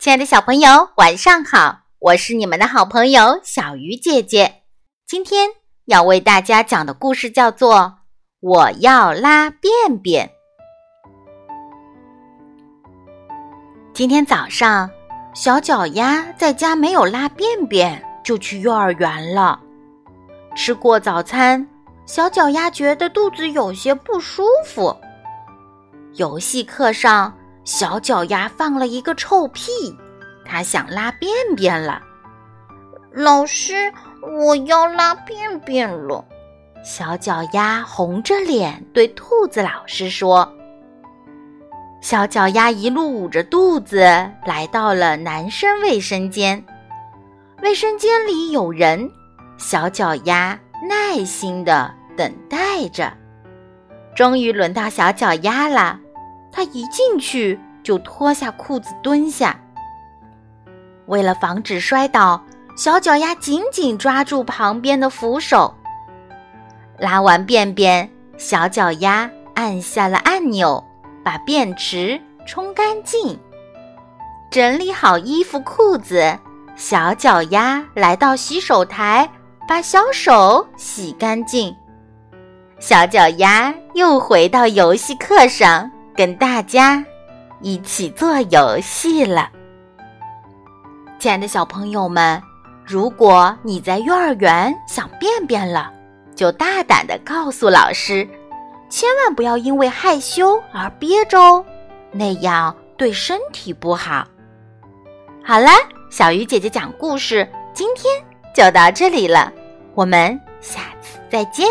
亲爱的小朋友，晚上好！我是你们的好朋友小鱼姐姐。今天要为大家讲的故事叫做《我要拉便便》。今天早上，小脚丫在家没有拉便便，就去幼儿园了。吃过早餐，小脚丫觉得肚子有些不舒服。游戏课上。小脚丫放了一个臭屁，他想拉便便了。老师，我要拉便便了。小脚丫红着脸对兔子老师说。小脚丫一路捂着肚子来到了男生卫生间，卫生间里有人，小脚丫耐心的等待着。终于轮到小脚丫了。他一进去就脱下裤子蹲下。为了防止摔倒，小脚丫紧紧抓住旁边的扶手。拉完便便，小脚丫按下了按钮，把便池冲干净。整理好衣服裤子，小脚丫来到洗手台，把小手洗干净。小脚丫又回到游戏课上。跟大家一起做游戏了，亲爱的小朋友们，如果你在幼儿园想便便了，就大胆的告诉老师，千万不要因为害羞而憋着哦，那样对身体不好。好了，小鱼姐姐讲故事，今天就到这里了，我们下次再见。